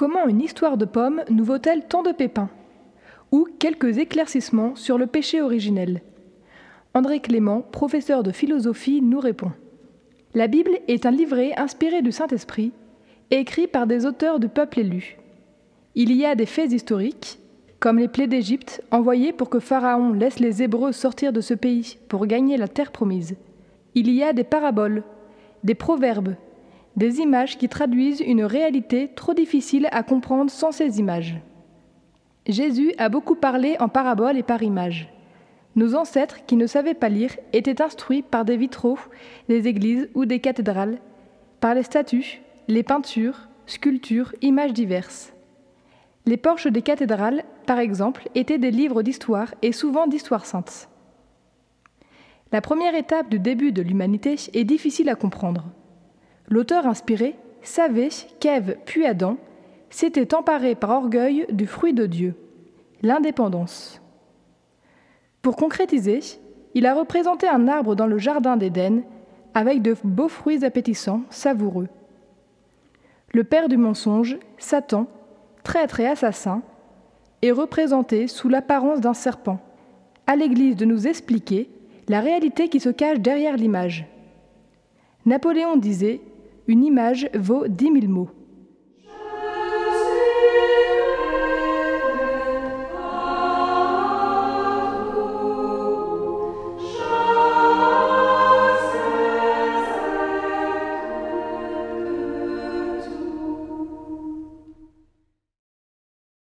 Comment une histoire de pommes nous vaut-elle tant de pépins Ou quelques éclaircissements sur le péché originel André Clément, professeur de philosophie, nous répond. La Bible est un livret inspiré du Saint-Esprit, écrit par des auteurs du peuple élu. Il y a des faits historiques, comme les plaies d'Égypte envoyées pour que Pharaon laisse les Hébreux sortir de ce pays pour gagner la terre promise. Il y a des paraboles, des proverbes, des images qui traduisent une réalité trop difficile à comprendre sans ces images. Jésus a beaucoup parlé en paraboles et par images. Nos ancêtres, qui ne savaient pas lire, étaient instruits par des vitraux des églises ou des cathédrales, par les statues, les peintures, sculptures, images diverses. Les porches des cathédrales, par exemple, étaient des livres d'histoire et souvent d'histoire sainte. La première étape du début de l'humanité est difficile à comprendre. L'auteur inspiré savait qu'Ève puis Adam s'étaient emparés par orgueil du fruit de Dieu, l'indépendance. Pour concrétiser, il a représenté un arbre dans le jardin d'Éden avec de beaux fruits appétissants, savoureux. Le père du mensonge, Satan, traître et assassin, est représenté sous l'apparence d'un serpent, à l'Église de nous expliquer la réalité qui se cache derrière l'image. Napoléon disait une image vaut dix mille mots.